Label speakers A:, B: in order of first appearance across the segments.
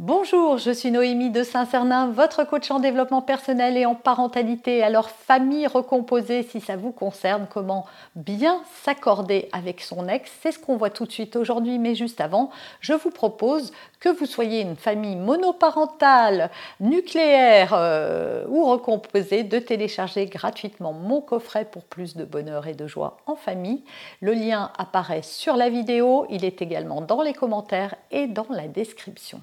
A: Bonjour, je suis Noémie de Saint-Cernin, votre coach en développement personnel et en parentalité. Alors, famille recomposée, si ça vous concerne, comment bien s'accorder avec son ex, c'est ce qu'on voit tout de suite aujourd'hui, mais juste avant, je vous propose que vous soyez une famille monoparentale, nucléaire euh, ou recomposée, de télécharger gratuitement mon coffret pour plus de bonheur et de joie en famille. Le lien apparaît sur la vidéo, il est également dans les commentaires et dans la description.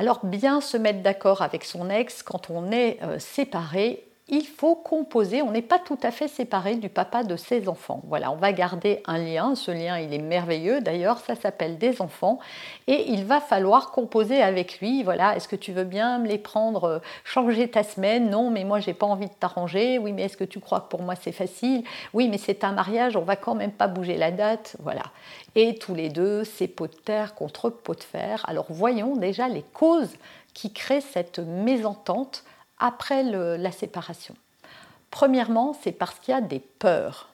A: Alors bien se mettre d'accord avec son ex quand on est euh, séparé, il faut composer, on n'est pas tout à fait séparé du papa de ses enfants. Voilà, on va garder un lien, ce lien il est merveilleux. D'ailleurs, ça s'appelle des enfants, et il va falloir composer avec lui, voilà, est-ce que tu veux bien me les prendre, euh, changer ta semaine? Non, mais moi j'ai pas envie de t'arranger, oui, mais est-ce que tu crois que pour moi c'est facile? Oui, mais c'est un mariage, on va quand même pas bouger la date, voilà. Et tous les deux, c'est pot de terre contre pot de fer. Alors voyons déjà les causes qui créent cette mésentente après la séparation Premièrement, c'est parce qu'il y a des peurs.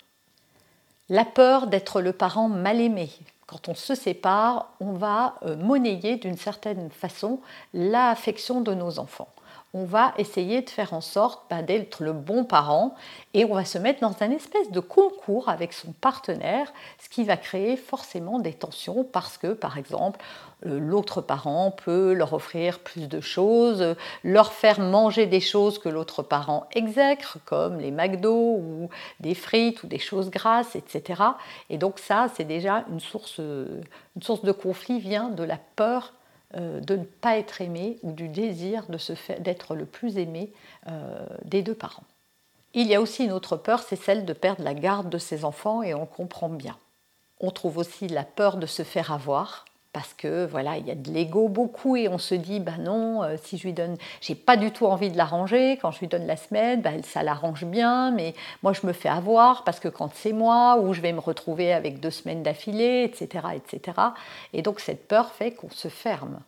A: La peur d'être le parent mal aimé. Quand on se sépare, on va euh, monnayer d'une certaine façon l'affection de nos enfants on va essayer de faire en sorte bah, d'être le bon parent et on va se mettre dans un espèce de concours avec son partenaire, ce qui va créer forcément des tensions parce que, par exemple, euh, l'autre parent peut leur offrir plus de choses, leur faire manger des choses que l'autre parent exècre, comme les McDo ou des frites ou des choses grasses, etc. Et donc ça, c'est déjà une source, une source de conflit, vient de la peur euh, de ne pas être aimé ou du désir d'être le plus aimé euh, des deux parents. Il y a aussi une autre peur, c'est celle de perdre la garde de ses enfants et on comprend bien. On trouve aussi la peur de se faire avoir, parce que voilà, il y a de l'ego beaucoup et on se dit bah non, euh, si je lui donne, j'ai pas du tout envie de l'arranger. Quand je lui donne la semaine, bah, ça l'arrange bien, mais moi je me fais avoir parce que quand c'est moi ou je vais me retrouver avec deux semaines d'affilée, etc., etc. Et donc cette peur fait qu'on se ferme.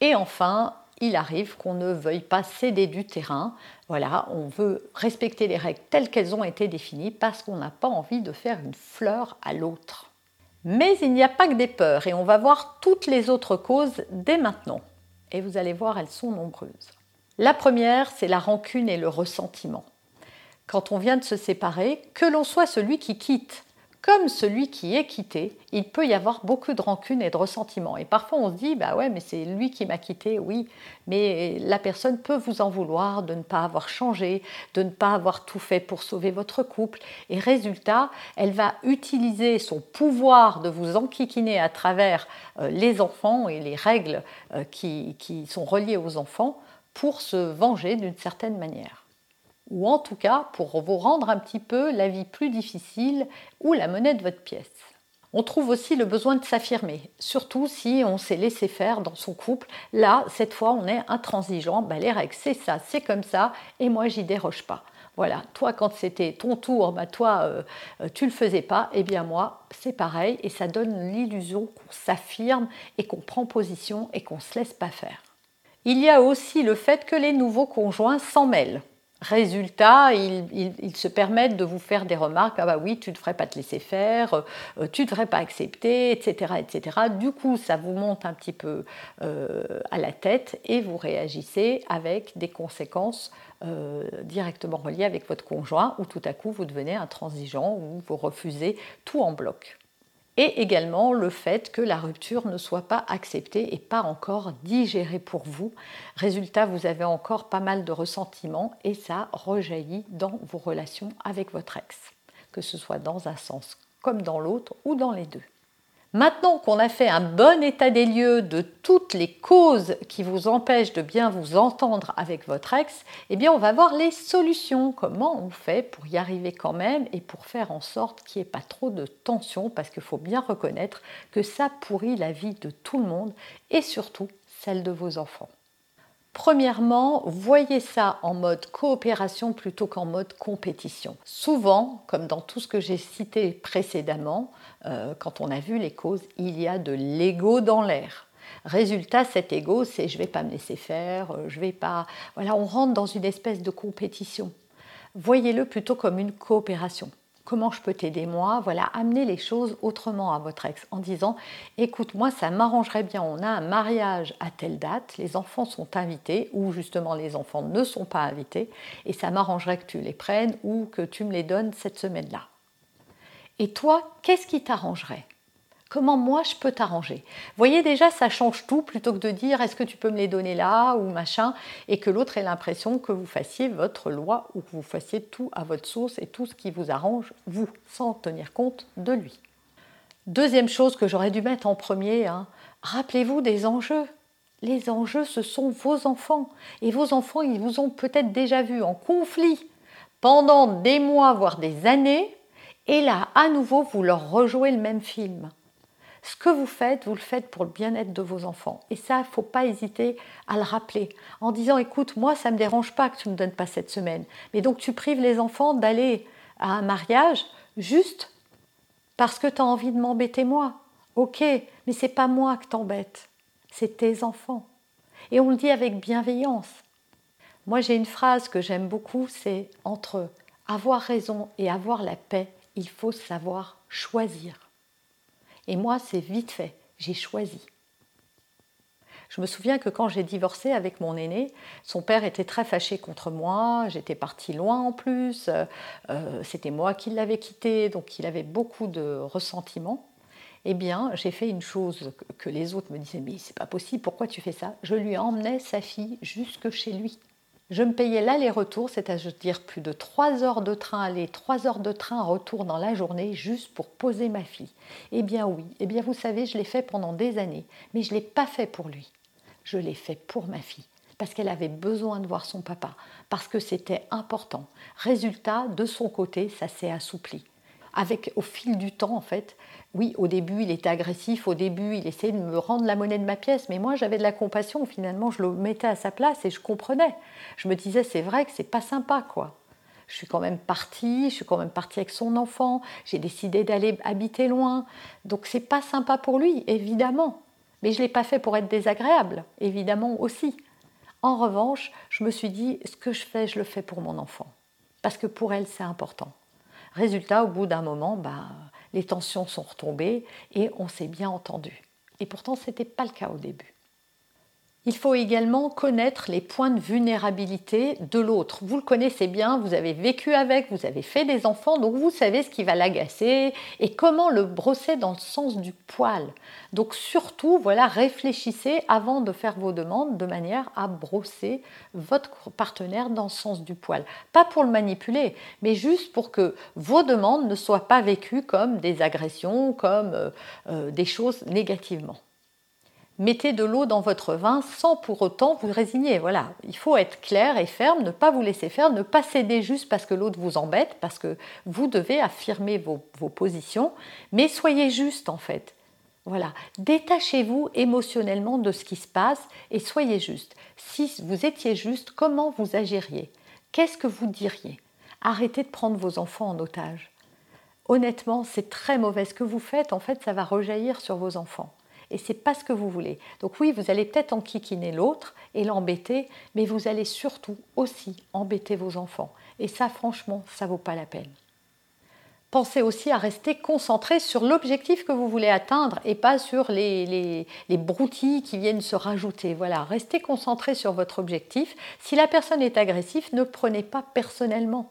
A: Et enfin, il arrive qu'on ne veuille pas céder du terrain. Voilà, on veut respecter les règles telles qu'elles ont été définies parce qu'on n'a pas envie de faire une fleur à l'autre. Mais il n'y a pas que des peurs et on va voir toutes les autres causes dès maintenant. Et vous allez voir, elles sont nombreuses. La première, c'est la rancune et le ressentiment. Quand on vient de se séparer, que l'on soit celui qui quitte comme celui qui est quitté, il peut y avoir beaucoup de rancune et de ressentiment. Et parfois on se dit, bah ouais, mais c'est lui qui m'a quitté, oui, mais la personne peut vous en vouloir de ne pas avoir changé, de ne pas avoir tout fait pour sauver votre couple. Et résultat, elle va utiliser son pouvoir de vous enquiquiner à travers euh, les enfants et les règles euh, qui sont reliées aux enfants pour se venger d'une certaine manière ou en tout cas pour vous rendre un petit peu la vie plus difficile ou la monnaie de votre pièce. On trouve aussi le besoin de s'affirmer, surtout si on s'est laissé faire dans son couple. Là, cette fois, on est intransigeant. Ben, les règles, c'est ça, c'est comme ça, et moi, j'y déroge pas. Voilà, toi, quand c'était ton tour, ben, toi, euh, euh, tu le faisais pas, et eh bien moi, c'est pareil, et ça donne l'illusion qu'on s'affirme et qu'on prend position et qu'on se laisse pas faire. Il y a aussi le fait que les nouveaux conjoints s'en mêlent. Résultat, ils, se permettent de vous faire des remarques, ah bah oui, tu ne devrais pas te laisser faire, euh, tu ne devrais pas accepter, etc., etc. Du coup, ça vous monte un petit peu euh, à la tête et vous réagissez avec des conséquences euh, directement reliées avec votre conjoint, ou tout à coup vous devenez intransigeant ou vous refusez tout en bloc et également le fait que la rupture ne soit pas acceptée et pas encore digérée pour vous. Résultat, vous avez encore pas mal de ressentiments et ça rejaillit dans vos relations avec votre ex, que ce soit dans un sens comme dans l'autre ou dans les deux. Maintenant qu'on a fait un bon état des lieux de toutes les causes qui vous empêchent de bien vous entendre avec votre ex, eh bien on va voir les solutions. Comment on fait pour y arriver quand même et pour faire en sorte qu'il n'y ait pas trop de tension? Parce qu'il faut bien reconnaître que ça pourrit la vie de tout le monde et surtout celle de vos enfants. Premièrement, voyez ça en mode coopération plutôt qu'en mode compétition. Souvent, comme dans tout ce que j'ai cité précédemment, euh, quand on a vu les causes, il y a de l'ego dans l'air. Résultat, cet ego, c'est je vais pas me laisser faire, euh, je vais pas. Voilà, on rentre dans une espèce de compétition. Voyez-le plutôt comme une coopération comment je peux t'aider moi Voilà, amener les choses autrement à votre ex en disant écoute, moi ça m'arrangerait bien, on a un mariage à telle date, les enfants sont invités ou justement les enfants ne sont pas invités et ça m'arrangerait que tu les prennes ou que tu me les donnes cette semaine-là. Et toi, qu'est-ce qui t'arrangerait? Comment moi je peux t'arranger Voyez déjà, ça change tout plutôt que de dire est-ce que tu peux me les donner là ou machin et que l'autre ait l'impression que vous fassiez votre loi ou que vous fassiez tout à votre sauce et tout ce qui vous arrange, vous, sans tenir compte de lui. Deuxième chose que j'aurais dû mettre en premier, hein, rappelez-vous des enjeux. Les enjeux, ce sont vos enfants. Et vos enfants, ils vous ont peut-être déjà vu en conflit pendant des mois, voire des années. Et là, à nouveau, vous leur rejouez le même film. Ce que vous faites, vous le faites pour le bien-être de vos enfants. Et ça, il ne faut pas hésiter à le rappeler en disant, écoute, moi, ça ne me dérange pas que tu ne me donnes pas cette semaine. Mais donc, tu prives les enfants d'aller à un mariage juste parce que tu as envie de m'embêter moi. Ok, mais c'est pas moi que t'embête, c'est tes enfants. Et on le dit avec bienveillance. Moi, j'ai une phrase que j'aime beaucoup, c'est entre avoir raison et avoir la paix, il faut savoir choisir. Et moi, c'est vite fait, j'ai choisi. Je me souviens que quand j'ai divorcé avec mon aîné, son père était très fâché contre moi, j'étais partie loin en plus, euh, c'était moi qui l'avais quitté, donc il avait beaucoup de ressentiment. Eh bien, j'ai fait une chose que les autres me disaient Mais c'est pas possible, pourquoi tu fais ça? Je lui emmenais sa fille jusque chez lui. Je me payais l'aller-retour, c'est-à-dire plus de 3 heures de train aller, 3 heures de train retour dans la journée, juste pour poser ma fille. Eh bien oui, eh bien vous savez, je l'ai fait pendant des années, mais je ne l'ai pas fait pour lui. Je l'ai fait pour ma fille, parce qu'elle avait besoin de voir son papa, parce que c'était important. Résultat, de son côté, ça s'est assoupli avec au fil du temps en fait. Oui, au début il était agressif, au début il essayait de me rendre la monnaie de ma pièce, mais moi j'avais de la compassion, finalement je le mettais à sa place et je comprenais. Je me disais c'est vrai que c'est pas sympa quoi. Je suis quand même partie, je suis quand même partie avec son enfant, j'ai décidé d'aller habiter loin, donc c'est pas sympa pour lui, évidemment. Mais je l'ai pas fait pour être désagréable, évidemment aussi. En revanche, je me suis dit ce que je fais, je le fais pour mon enfant, parce que pour elle c'est important. Résultat, au bout d'un moment, bah, les tensions sont retombées et on s'est bien entendu. Et pourtant, ce n'était pas le cas au début. Il faut également connaître les points de vulnérabilité de l'autre. Vous le connaissez bien, vous avez vécu avec, vous avez fait des enfants, donc vous savez ce qui va l'agacer et comment le brosser dans le sens du poil. Donc surtout, voilà, réfléchissez avant de faire vos demandes de manière à brosser votre partenaire dans le sens du poil. Pas pour le manipuler, mais juste pour que vos demandes ne soient pas vécues comme des agressions, comme euh, euh, des choses négativement mettez de l'eau dans votre vin sans pour autant vous résigner. Voilà, il faut être clair et ferme, ne pas vous laisser faire, ne pas céder juste parce que l'autre vous embête, parce que vous devez affirmer vos, positions, mais soyez juste en fait. Voilà, détachez-vous émotionnellement de ce qui se passe et soyez juste. Si vous étiez juste, comment vous agiriez? Qu'est-ce que vous diriez? Arrêtez de prendre vos enfants en otage. Honnêtement, c'est très mauvais. Ce que vous faites, en fait, ça va rejaillir sur vos enfants et c'est pas ce que vous voulez. Donc oui, vous allez peut-être enquiquiner l'autre et l'embêter, mais vous allez surtout aussi embêter vos enfants. Et ça, franchement, ça vaut pas la peine. Pensez aussi à rester concentré sur l'objectif que vous voulez atteindre et pas sur les, les, les, broutilles qui viennent se rajouter. Voilà, restez concentré sur votre objectif. Si la personne est agressive, ne prenez pas personnellement.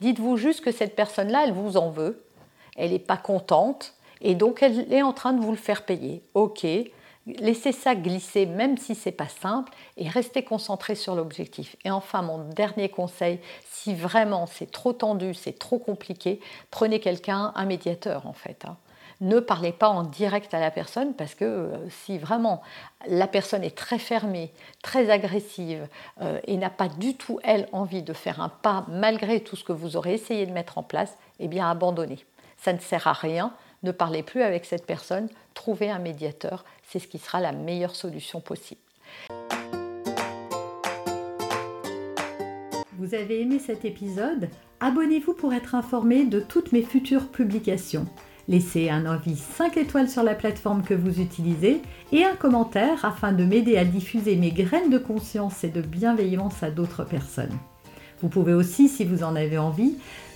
A: Dites-vous juste que cette personne-là, elle vous en veut, elle n'est pas contente, et donc elle est en train de vous le faire payer. Ok, laissez ça glisser même si c'est pas simple et restez concentré sur l'objectif. Et enfin mon dernier conseil, si vraiment c'est trop tendu, c'est trop compliqué, prenez quelqu'un, un médiateur en fait. Hein.
B: ne parlez pas en direct à la personne parce que euh, si vraiment la personne est très fermée, très agressive euh, et n'a pas du tout, elle, envie de faire un pas malgré tout ce que vous aurez essayé de mettre en place, eh bien abandonnez. Ça ne sert à rien, ne parlez plus avec cette personne, trouvez un médiateur, c'est ce qui sera la meilleure solution possible.
A: Vous avez aimé cet épisode? Abonnez-vous pour être informé de toutes mes futures publications. Laissez un avis 5 étoiles sur la plateforme que vous utilisez et un commentaire afin de m'aider à diffuser mes graines de conscience et de bienveillance à d'autres personnes. Vous pouvez aussi, si vous en avez envie,